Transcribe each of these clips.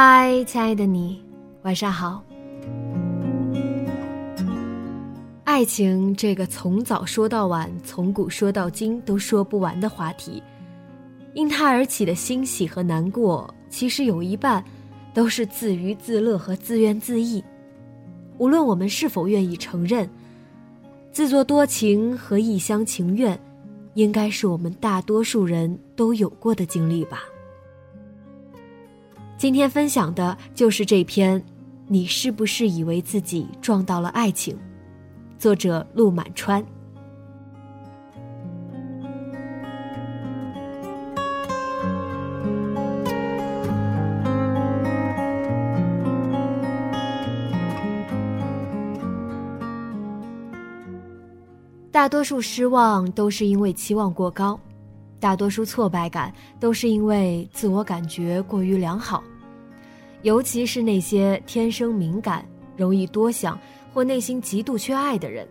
嗨，亲爱的你，晚上好。爱情这个从早说到晚、从古说到今都说不完的话题，因它而起的欣喜和难过，其实有一半都是自娱自乐和自怨自艾。无论我们是否愿意承认，自作多情和一厢情愿，应该是我们大多数人都有过的经历吧。今天分享的就是这篇，你是不是以为自己撞到了爱情？作者陆满川。大多数失望都是因为期望过高。大多数挫败感都是因为自我感觉过于良好，尤其是那些天生敏感、容易多想或内心极度缺爱的人，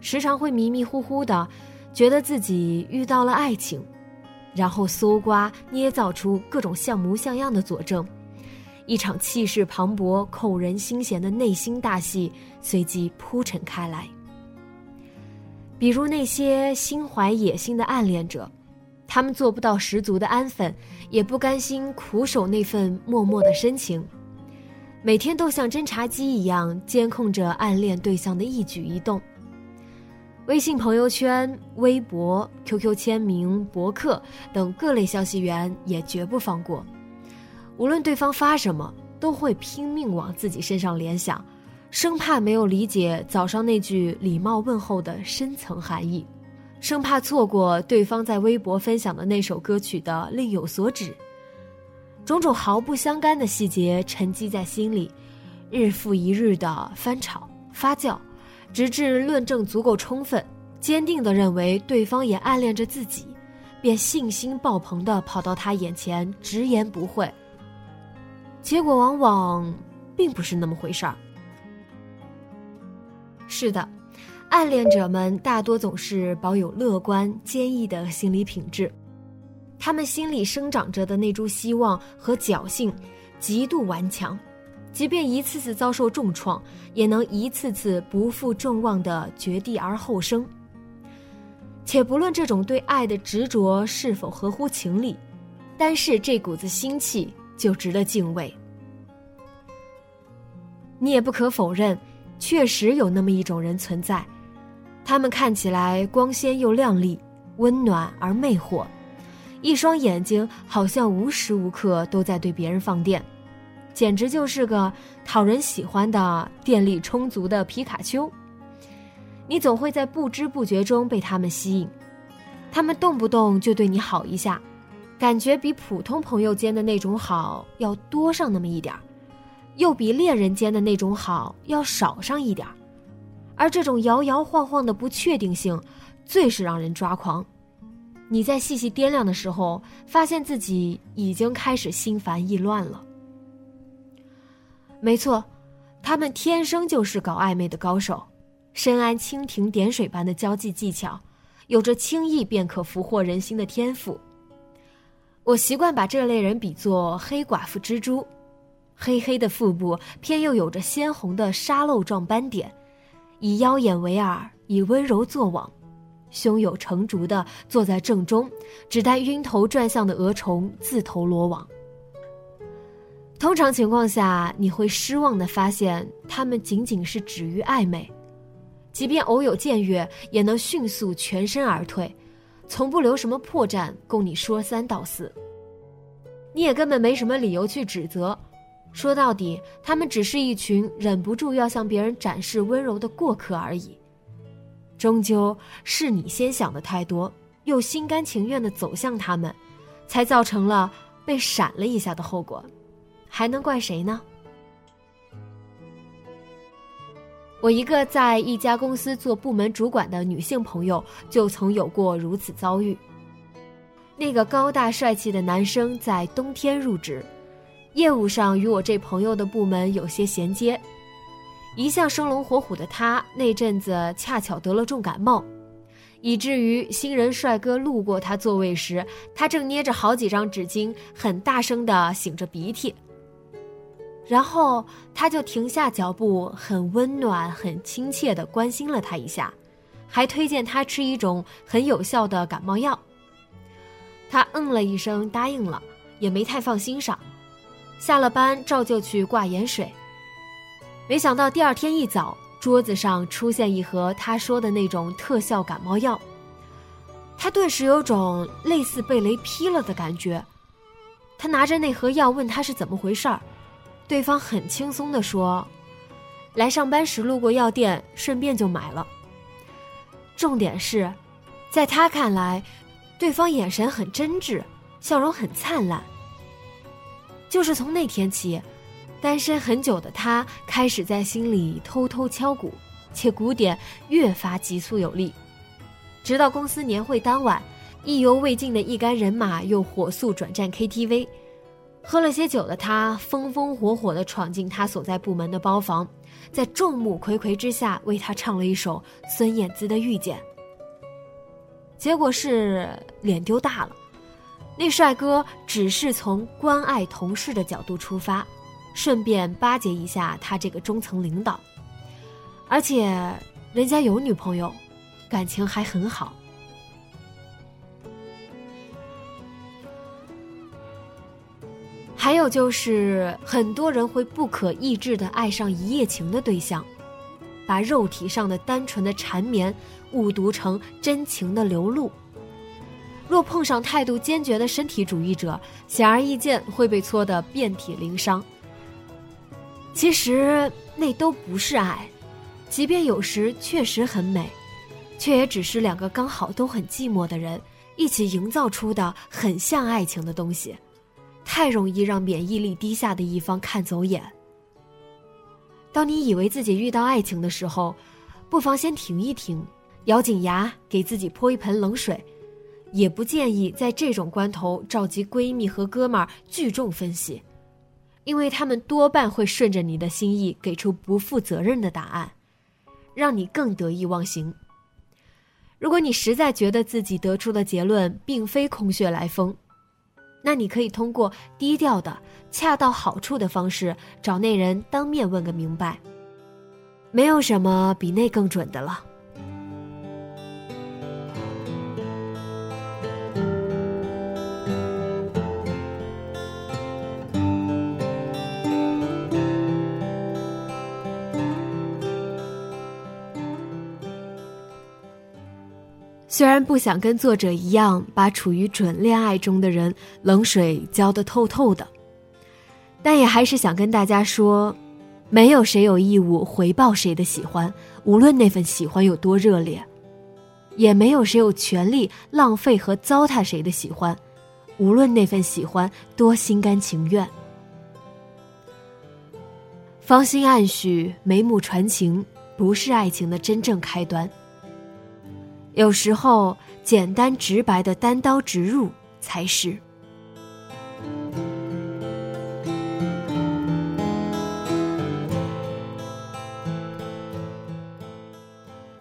时常会迷迷糊糊的，觉得自己遇到了爱情，然后搜刮捏造出各种像模像样的佐证，一场气势磅礴、扣人心弦的内心大戏随即铺陈开来。比如那些心怀野心的暗恋者。他们做不到十足的安分，也不甘心苦守那份默默的深情，每天都像侦察机一样监控着暗恋对象的一举一动。微信朋友圈、微博、QQ 签名、博客等各类消息源也绝不放过，无论对方发什么，都会拼命往自己身上联想，生怕没有理解早上那句礼貌问候的深层含义。生怕错过对方在微博分享的那首歌曲的另有所指，种种毫不相干的细节沉积在心里，日复一日的翻炒发酵，直至论证足够充分，坚定的认为对方也暗恋着自己，便信心爆棚的跑到他眼前直言不讳。结果往往并不是那么回事儿。是的。暗恋者们大多总是保有乐观、坚毅的心理品质，他们心里生长着的那株希望和侥幸，极度顽强，即便一次次遭受重创，也能一次次不负众望的绝地而后生。且不论这种对爱的执着是否合乎情理，单是这股子心气就值得敬畏。你也不可否认，确实有那么一种人存在。他们看起来光鲜又亮丽，温暖而魅惑，一双眼睛好像无时无刻都在对别人放电，简直就是个讨人喜欢的电力充足的皮卡丘。你总会在不知不觉中被他们吸引，他们动不动就对你好一下，感觉比普通朋友间的那种好要多上那么一点儿，又比恋人间的那种好要少上一点儿。而这种摇摇晃晃的不确定性，最是让人抓狂。你在细细掂量的时候，发现自己已经开始心烦意乱了。没错，他们天生就是搞暧昧的高手，深谙蜻蜓点水般的交际技巧，有着轻易便可俘获人心的天赋。我习惯把这类人比作黑寡妇蜘蛛，黑黑的腹部偏又有着鲜红的沙漏状斑点。以妖眼为饵，以温柔作网，胸有成竹的坐在正中，只待晕头转向的蛾虫自投罗网。通常情况下，你会失望的发现，他们仅仅是止于暧昧，即便偶有僭越，也能迅速全身而退，从不留什么破绽供你说三道四。你也根本没什么理由去指责。说到底，他们只是一群忍不住要向别人展示温柔的过客而已。终究是你先想的太多，又心甘情愿的走向他们，才造成了被闪了一下的后果，还能怪谁呢？我一个在一家公司做部门主管的女性朋友，就曾有过如此遭遇。那个高大帅气的男生在冬天入职。业务上与我这朋友的部门有些衔接，一向生龙活虎的他那阵子恰巧得了重感冒，以至于新人帅哥路过他座位时，他正捏着好几张纸巾，很大声的擤着鼻涕。然后他就停下脚步，很温暖、很亲切的关心了他一下，还推荐他吃一种很有效的感冒药。他嗯了一声，答应了，也没太放心上。下了班，照旧去挂盐水。没想到第二天一早，桌子上出现一盒他说的那种特效感冒药。他顿时有种类似被雷劈了的感觉。他拿着那盒药问他是怎么回事儿，对方很轻松地说：“来上班时路过药店，顺便就买了。”重点是，在他看来，对方眼神很真挚，笑容很灿烂。就是从那天起，单身很久的他开始在心里偷偷敲鼓，且鼓点越发急促有力。直到公司年会当晚，意犹未尽的一干人马又火速转战 KTV，喝了些酒的他风风火火地闯进他所在部门的包房，在众目睽睽之下为他唱了一首孙燕姿的《遇见》。结果是脸丢大了。那帅哥只是从关爱同事的角度出发，顺便巴结一下他这个中层领导，而且人家有女朋友，感情还很好。还有就是，很多人会不可抑制的爱上一夜情的对象，把肉体上的单纯的缠绵误读成真情的流露。若碰上态度坚决的身体主义者，显而易见会被搓得遍体鳞伤。其实那都不是爱，即便有时确实很美，却也只是两个刚好都很寂寞的人一起营造出的很像爱情的东西，太容易让免疫力低下的一方看走眼。当你以为自己遇到爱情的时候，不妨先停一停，咬紧牙给自己泼一盆冷水。也不建议在这种关头召集闺蜜和哥们儿聚众分析，因为他们多半会顺着你的心意给出不负责任的答案，让你更得意忘形。如果你实在觉得自己得出的结论并非空穴来风，那你可以通过低调的、恰到好处的方式找那人当面问个明白。没有什么比那更准的了。虽然不想跟作者一样把处于准恋爱中的人冷水浇得透透的，但也还是想跟大家说，没有谁有义务回报谁的喜欢，无论那份喜欢有多热烈；也没有谁有权利浪费和糟蹋谁的喜欢，无论那份喜欢多心甘情愿。芳心暗许，眉目传情，不是爱情的真正开端。有时候，简单直白的单刀直入才是。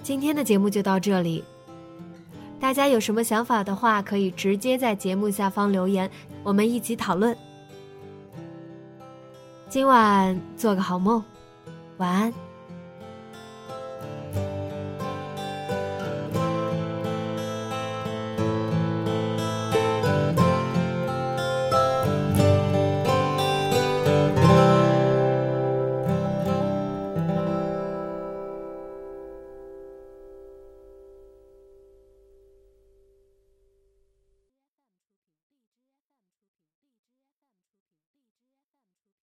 今天的节目就到这里，大家有什么想法的话，可以直接在节目下方留言，我们一起讨论。今晚做个好梦，晚安。